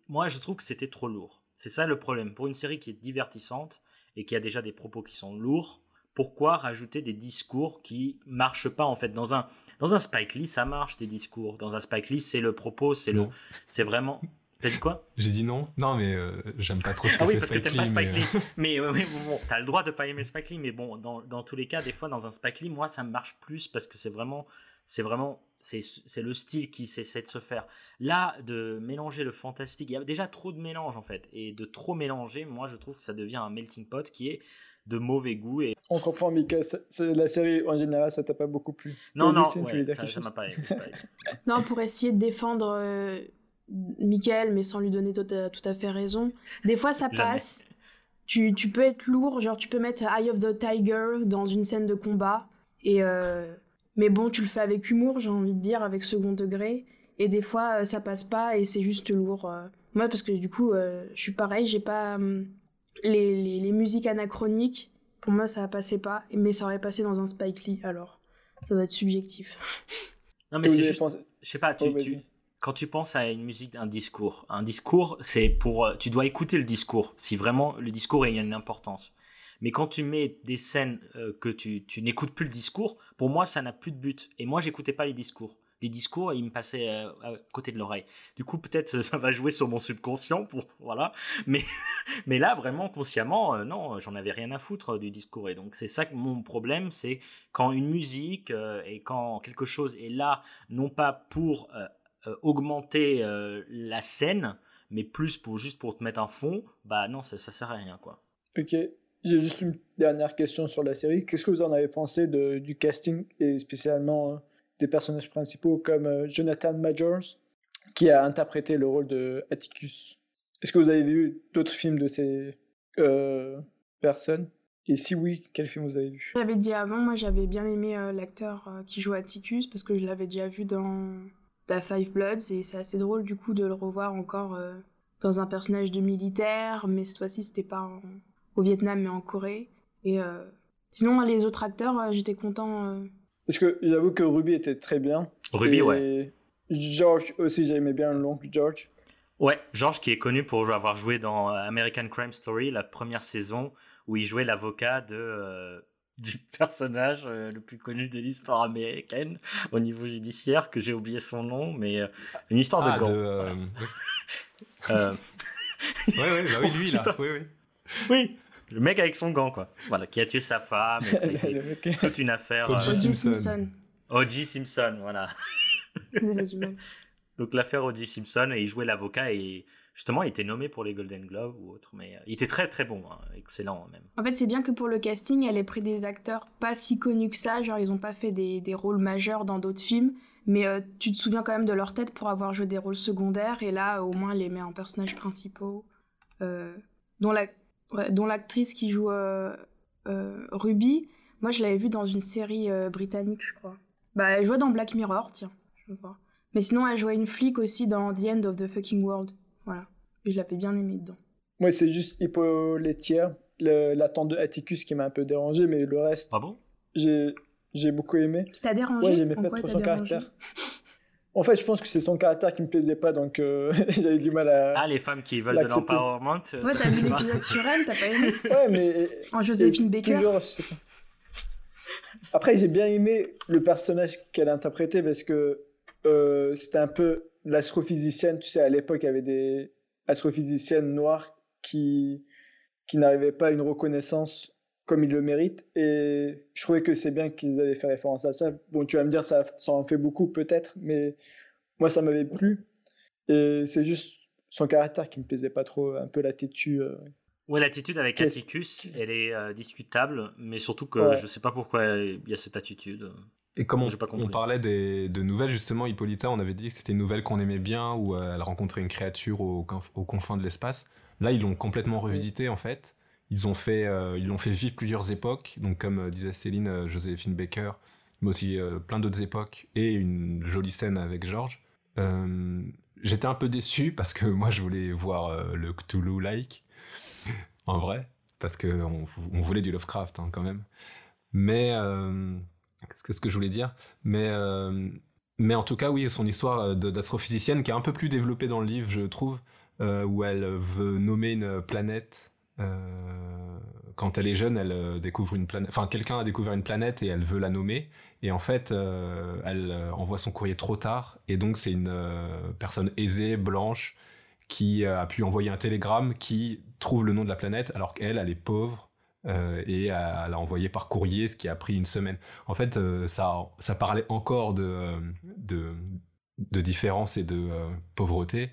moi je trouve que c'était trop lourd. C'est ça le problème. Pour une série qui est divertissante et qui a déjà des propos qui sont lourds, pourquoi rajouter des discours qui marchent pas en fait? Dans un dans un Spike Lee ça marche des discours dans un Spike Lee c'est le propos c'est le c'est vraiment T'as dit quoi? J'ai dit non. Non, mais euh, j'aime pas trop ce que ah oui, parce que t'aimes pas Spike Lee. Mais, mais, bon, t'as le droit de pas aimer Spike Lee, mais bon, dans, dans, tous les cas, des fois, dans un Spike Lee, moi, ça me marche plus parce que c'est vraiment, c'est vraiment c'est le style qui essaie de se faire. Là, de mélanger le fantastique, il y a déjà trop de mélange en fait, et de trop mélanger, moi je trouve que ça devient un melting pot qui est de mauvais goût. Et... On comprend, Mika, la série en général, ça t'a pas beaucoup plu. Non, non, ça, m'a pas, Non, pour essayer de défendre euh, Michael, mais sans lui donner tout à, fait raison, des fois ça passe. Tu, tu, peux être lourd, genre tu peux mettre Eye of the Tiger dans une scène de combat, et. Euh, mais bon, tu le fais avec humour, j'ai envie de dire, avec second degré. Et des fois, euh, ça passe pas et c'est juste lourd. Euh. Moi, parce que du coup, euh, je suis pareil, j'ai pas. Hum, les, les, musiques anachroniques, pour moi, ça passait pas. Mais ça aurait passé dans un Spike Lee, alors. Ça doit être subjectif. Non, mais c'est juste. Je sais pas, tu, oh, quand tu penses à une musique, un discours, un discours, c'est pour. Tu dois écouter le discours, si vraiment le discours a une importance. Mais quand tu mets des scènes euh, que tu, tu n'écoutes plus le discours, pour moi, ça n'a plus de but. Et moi, j'écoutais pas les discours. Les discours, ils me passaient euh, à côté de l'oreille. Du coup, peut-être ça va jouer sur mon subconscient, pour voilà. Mais mais là, vraiment consciemment, euh, non, j'en avais rien à foutre du discours. Et donc, c'est ça que mon problème, c'est quand une musique et quand quelque chose est là, non pas pour augmenter la scène, mais plus pour juste pour te mettre un fond, bah non, ça, ça sert à rien, quoi. Ok. J'ai juste une dernière question sur la série. Qu'est-ce que vous en avez pensé de, du casting et spécialement euh, des personnages principaux comme euh, Jonathan Majors qui a interprété le rôle de Atticus? Est-ce que vous avez vu d'autres films de ces euh, personnes? Et si oui, quel film vous avez vu? J'avais dit avant, moi j'avais bien aimé l'acteur qui joue Atticus parce que je l'avais déjà vu dans The Five Bloods et c'est assez drôle du coup de le revoir encore dans un personnage de militaire, mais cette fois-ci c'était pas en au Vietnam mais en Corée. Et euh, sinon, les autres acteurs, euh, j'étais content. Euh. Parce que j'avoue que Ruby était très bien. Ruby, ouais. George aussi, j'aimais bien l'oncle George. Ouais, George qui est connu pour avoir joué dans American Crime Story, la première saison, où il jouait l'avocat de, du personnage le plus connu de l'histoire américaine au niveau judiciaire, que j'ai oublié son nom, mais une histoire de ah, gants. oui, oui, bah oui, lui, là. Oui, oui. Oui, le mec avec son gant, quoi. Voilà, qui a tué sa femme. Et toute une affaire. O.J. Euh, Simpson. O.J. Simpson, voilà. Donc l'affaire O.J. Simpson, et il jouait l'avocat et justement il était nommé pour les Golden Globes ou autre, mais euh, il était très très bon, hein, excellent même. En fait, c'est bien que pour le casting, elle ait pris des acteurs pas si connus que ça, genre ils ont pas fait des, des rôles majeurs dans d'autres films, mais euh, tu te souviens quand même de leur tête pour avoir joué des rôles secondaires, et là au moins elle les met en personnages principaux, dont la dont l'actrice qui joue euh, euh, Ruby, moi je l'avais vue dans une série euh, britannique, je crois. Bah, elle jouait dans Black Mirror, tiens, je vois. Mais sinon, elle jouait une flic aussi dans The End of the Fucking World. Voilà. Et je l'avais bien aimée dedans. Moi, c'est juste Hippolytia, l'attente de Atticus qui m'a un peu dérangé, mais le reste. Ah bon? J'ai beaucoup aimé. Qui t'a dérangé? Ouais, j'aimais pas trop son caractère. En fait, je pense que c'est son caractère qui me plaisait pas, donc euh, j'avais du mal à. Ah, les femmes qui veulent de l'empowerment. Ouais, t'as vu l'épisode sur elle, t'as pas aimé Ouais, mais. En Joséphine Baker. Toujours, je sais pas. Après, j'ai bien aimé le personnage qu'elle a interprété parce que euh, c'était un peu l'astrophysicienne. Tu sais, à l'époque, il y avait des astrophysiciennes noires qui, qui n'arrivaient pas à une reconnaissance comme il le mérite. Et je trouvais que c'est bien qu'ils avaient fait référence à ça. Bon, tu vas me dire, ça, ça en fait beaucoup peut-être, mais moi, ça m'avait plu. Et c'est juste son caractère qui me plaisait pas trop, un peu l'attitude. Euh. Oui, l'attitude avec Atticus, elle est euh, discutable, mais surtout que je sais pas pourquoi il y a cette attitude. Et comme on, on parlait des, de nouvelles, justement, Hippolyta, on avait dit que c'était une nouvelle qu'on aimait bien, où euh, elle rencontrait une créature au, au confins de l'espace. Là, ils l'ont complètement revisité, en fait. Ils ont fait, ils l'ont fait vivre plusieurs époques, donc comme disait Céline, Joséphine Baker, mais aussi plein d'autres époques, et une jolie scène avec George. J'étais un peu déçu parce que moi je voulais voir euh, le Cthulhu-like, en vrai, parce qu'on on voulait du Lovecraft hein, quand même. Mais, euh, qu'est-ce que je voulais dire mais, euh, mais en tout cas, oui, son histoire d'astrophysicienne qui est un peu plus développée dans le livre, je trouve, où elle veut nommer une planète euh, quand elle est jeune, elle euh, découvre une planète. Enfin, quelqu'un a découvert une planète et elle veut la nommer. Et en fait, euh, elle envoie son courrier trop tard. Et donc, c'est une personne aisée, blanche, qui a pu envoyer un télégramme qui trouve le nom de la planète, alors qu'elle, elle est pauvre. Et elle a envoyé par courrier, ce qui a pris une semaine. En fait, ça, ça parlait encore de, de, de différence et de pauvreté,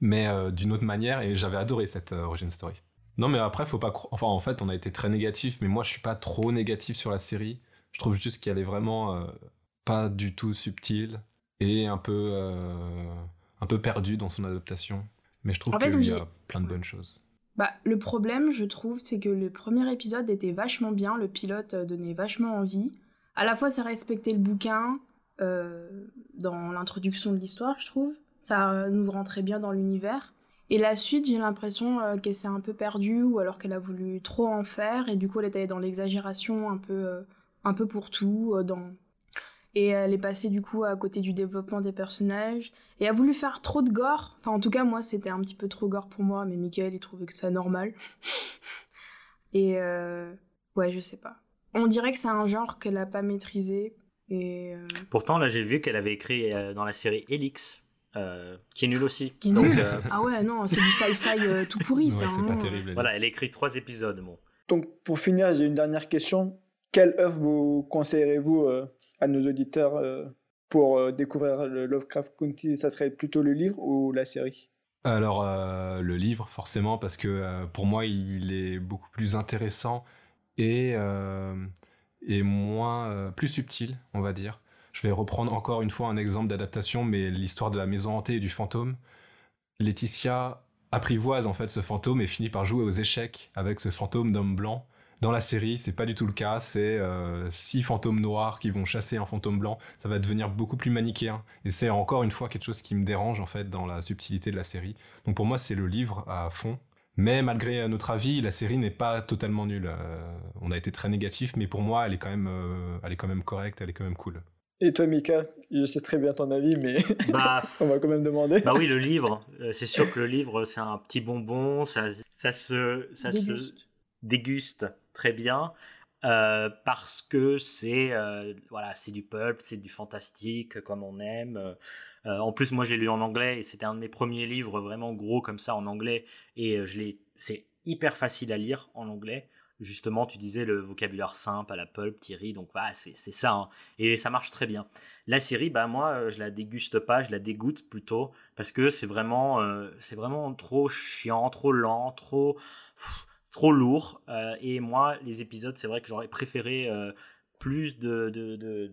mais d'une autre manière. Et j'avais adoré cette origin story. Non, mais après, faut pas. Enfin, en fait, on a été très négatif, mais moi, je suis pas trop négatif sur la série. Je trouve juste qu'elle est vraiment euh, pas du tout subtile et un peu, euh, un peu perdue dans son adaptation. Mais je trouve qu'il y a plein de bonnes choses. Bah, le problème, je trouve, c'est que le premier épisode était vachement bien, le pilote euh, donnait vachement envie. À la fois, ça respectait le bouquin dans l'introduction de l'histoire, je trouve. Ça nous rentrait bien dans l'univers. Et la suite, j'ai l'impression euh, qu'elle s'est un peu perdue ou alors qu'elle a voulu trop en faire et du coup elle était dans l'exagération un peu, euh, un peu pour tout. Euh, dans... Et elle est passée du coup à côté du développement des personnages et a voulu faire trop de gore. Enfin en tout cas moi c'était un petit peu trop gore pour moi mais Michael il trouvait que ça normal. et ouais je sais pas. On dirait que c'est un genre qu'elle a pas maîtrisé. Et Pourtant là j'ai vu qu'elle avait écrit dans la série Elix euh, qui est nul aussi. Qui est nul. Euh, ah ouais, non, c'est du sci-fi euh, tout pourri, ça. c'est pas hein. terrible. Voilà, elle écrit trois épisodes. Bon. Donc, pour finir, j'ai une dernière question. Quelle œuvre vous conseillerez-vous à nos auditeurs pour découvrir le Lovecraft Country Ça serait plutôt le livre ou la série? Alors, le livre, forcément, parce que pour moi, il est beaucoup plus intéressant et, et moins, plus subtil, on va dire. Je vais reprendre encore une fois un exemple d'adaptation, mais l'histoire de la maison hantée et du fantôme. Laetitia apprivoise en fait ce fantôme et finit par jouer aux échecs avec ce fantôme d'homme blanc. Dans la série, c'est pas du tout le cas. C'est euh, six fantômes noirs qui vont chasser un fantôme blanc. Ça va devenir beaucoup plus manichéen. Et c'est encore une fois quelque chose qui me dérange en fait dans la subtilité de la série. Donc pour moi, c'est le livre à fond. Mais malgré notre avis, la série n'est pas totalement nulle. Euh, on a été très négatif, mais pour moi, elle est quand même, euh, elle est quand même correcte, elle est quand même cool. Et toi, Mika, je sais très bien ton avis, mais bah, on va quand même demander. Bah oui, le livre, euh, c'est sûr que le livre, c'est un petit bonbon, ça, ça, se, ça déguste. se déguste très bien. Euh, parce que c'est euh, voilà c'est du pulp c'est du fantastique comme on aime en plus moi je l'ai lu en anglais et c'était un de mes premiers livres vraiment gros comme ça en anglais et je l'ai c'est hyper facile à lire en anglais justement, tu disais le vocabulaire simple à la pulp, Thierry, donc bah, c'est ça, hein. et ça marche très bien. La série, bah moi, euh, je la déguste pas, je la dégoûte plutôt, parce que c'est vraiment, euh, c'est vraiment trop chiant, trop lent, trop, trop lourd, euh, et moi, les épisodes, c'est vrai que j'aurais préféré plus de, de,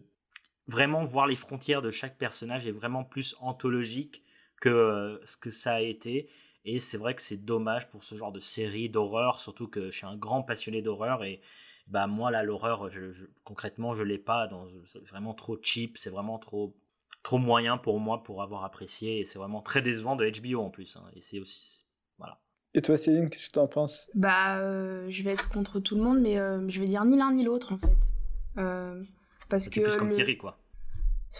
vraiment voir les frontières de chaque personnage et vraiment plus anthologique que ce que ça a été. Et c'est vrai que c'est dommage pour ce genre de série d'horreur, surtout que je suis un grand passionné d'horreur et bah moi là l'horreur, je, concrètement je l'ai pas, c'est vraiment trop cheap, c'est vraiment trop trop moyen pour moi pour avoir apprécié et c'est vraiment très décevant de HBO en plus. Hein, et c'est aussi. Et toi Céline, qu'est-ce que tu en penses? Bah euh, je vais être contre tout le monde, mais euh, je vais dire ni l'un ni l'autre en fait. Euh, parce que plus comme Thierry quoi.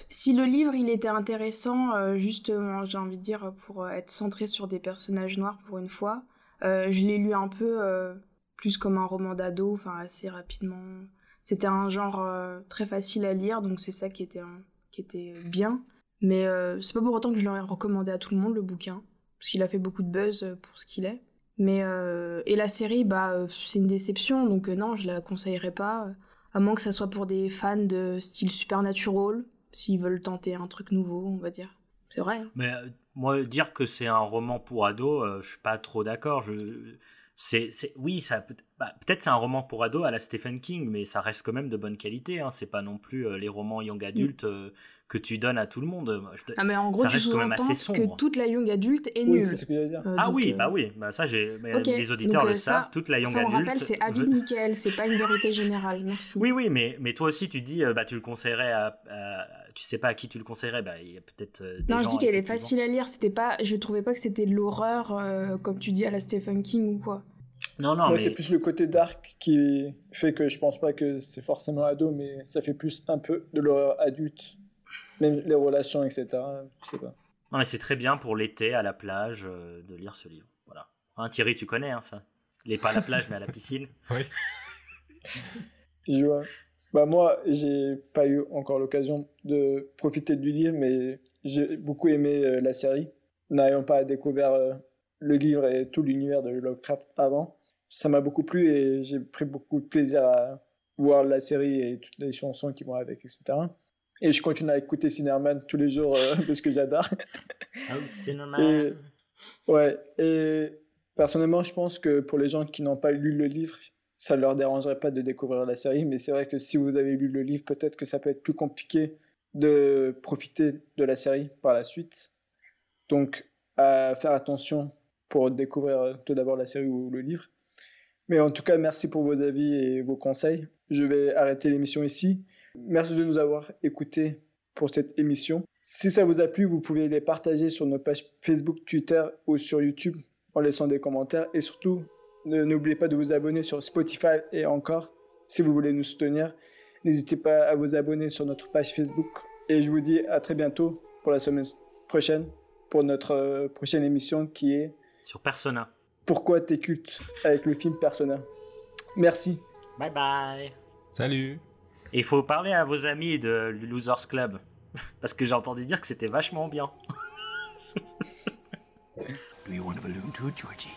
Si le livre il était intéressant, euh, justement, j'ai envie de dire, pour être centré sur des personnages noirs pour une fois, euh, je l'ai lu un peu plus comme un roman d'ado, enfin assez rapidement. C'était un genre très facile à lire, donc c'est ça qui était, qui était bien. Mais c'est pas pour autant que je l'aurais recommandé à tout le monde le bouquin, parce qu'il a fait beaucoup de buzz pour ce qu'il est. Mais euh, et la série, bah, euh, c'est une déception, donc euh, non, je la conseillerais pas. euh, À moins que ça soit pour des fans de style supernatural, s'ils veulent tenter un truc nouveau, on va dire. C'est vrai. hein. Mais euh, moi, dire que c'est un roman pour ados, euh, je suis pas trop d'accord. Je, c'est, c'est, oui, ça peut, bah, peut-être c'est un roman pour ados à la Stephen King, mais ça reste quand même de bonne qualité. Hein. C'est pas non plus euh, les romans young adultes euh, que tu donnes à tout le monde. Je te- Ah, mais en gros, Ça tu reste quand même assez sous-entends que sombre. toute la young adulte est Oui, nulle. c'est ce que j'allais dire. Euh, Ah donc, oui, euh, bah oui, bah ça, j'ai, les auditeurs Donc, le euh, ça- savent. Toute la young Ça, on adulte. rappelle, c'est avis de Michael, c'est pas une vérité générale. Merci. Oui, oui, mais, mais toi aussi, tu dis, bah, tu le conseillerais à, à- tu sais pas à qui tu le conseillerais, bah, il y a peut-être euh, des Non, je dis qu'elle est facile à lire. C'était pas, je trouvais pas que c'était de l'horreur, euh, comme tu dis à la Stephen King ou quoi. Non, non, Moi, mais c'est plus le côté dark qui fait que je pense pas que c'est forcément ado, mais ça fait plus un peu de l'horreur adulte. Même les relations, etc. Je sais pas. Non, mais c'est très bien pour l'été à la plage euh, de lire ce livre. Voilà. Hein, Thierry, tu connais hein, ça Il est pas à la plage, mais à la piscine. Je vois. Bah moi, j'ai pas eu encore l'occasion de profiter du livre, mais j'ai beaucoup aimé euh, la série. N'ayant pas découvert euh, le livre et tout l'univers de Lovecraft avant, ça m'a beaucoup plu et j'ai pris beaucoup de plaisir à voir la série et toutes les chansons qui vont avec, etc. Et je continue à écouter Cinnamon tous les jours euh, parce que j'adore. Ah oui, Ouais, et personnellement, je pense que pour les gens qui n'ont pas lu le livre, ça ne leur dérangerait pas de découvrir la série, mais c'est vrai que si vous avez lu le livre, peut-être que ça peut être plus compliqué de profiter de la série par la suite. Donc, à faire attention pour découvrir euh, tout d'abord la série ou le livre. Mais en tout cas, merci pour vos avis et vos conseils. Je vais arrêter l'émission ici. Merci de nous avoir écoutés pour cette émission. Si ça vous a plu, vous pouvez les partager sur nos pages Facebook, Twitter ou sur YouTube en laissant des commentaires. Et surtout, n'oubliez pas de vous abonner sur Spotify et encore, si vous voulez nous soutenir. N'hésitez pas à vous abonner sur notre page Facebook. Et je vous dis à très bientôt pour la semaine prochaine, pour notre euh, prochaine émission qui est Sur Persona. Pourquoi t'es culte avec le film Persona. Merci. Bye bye. Salut Il faut parler à vos amis de Losers Club. Parce que j'ai entendu dire que c'était vachement bien. Do you want a balloon too, Georgie?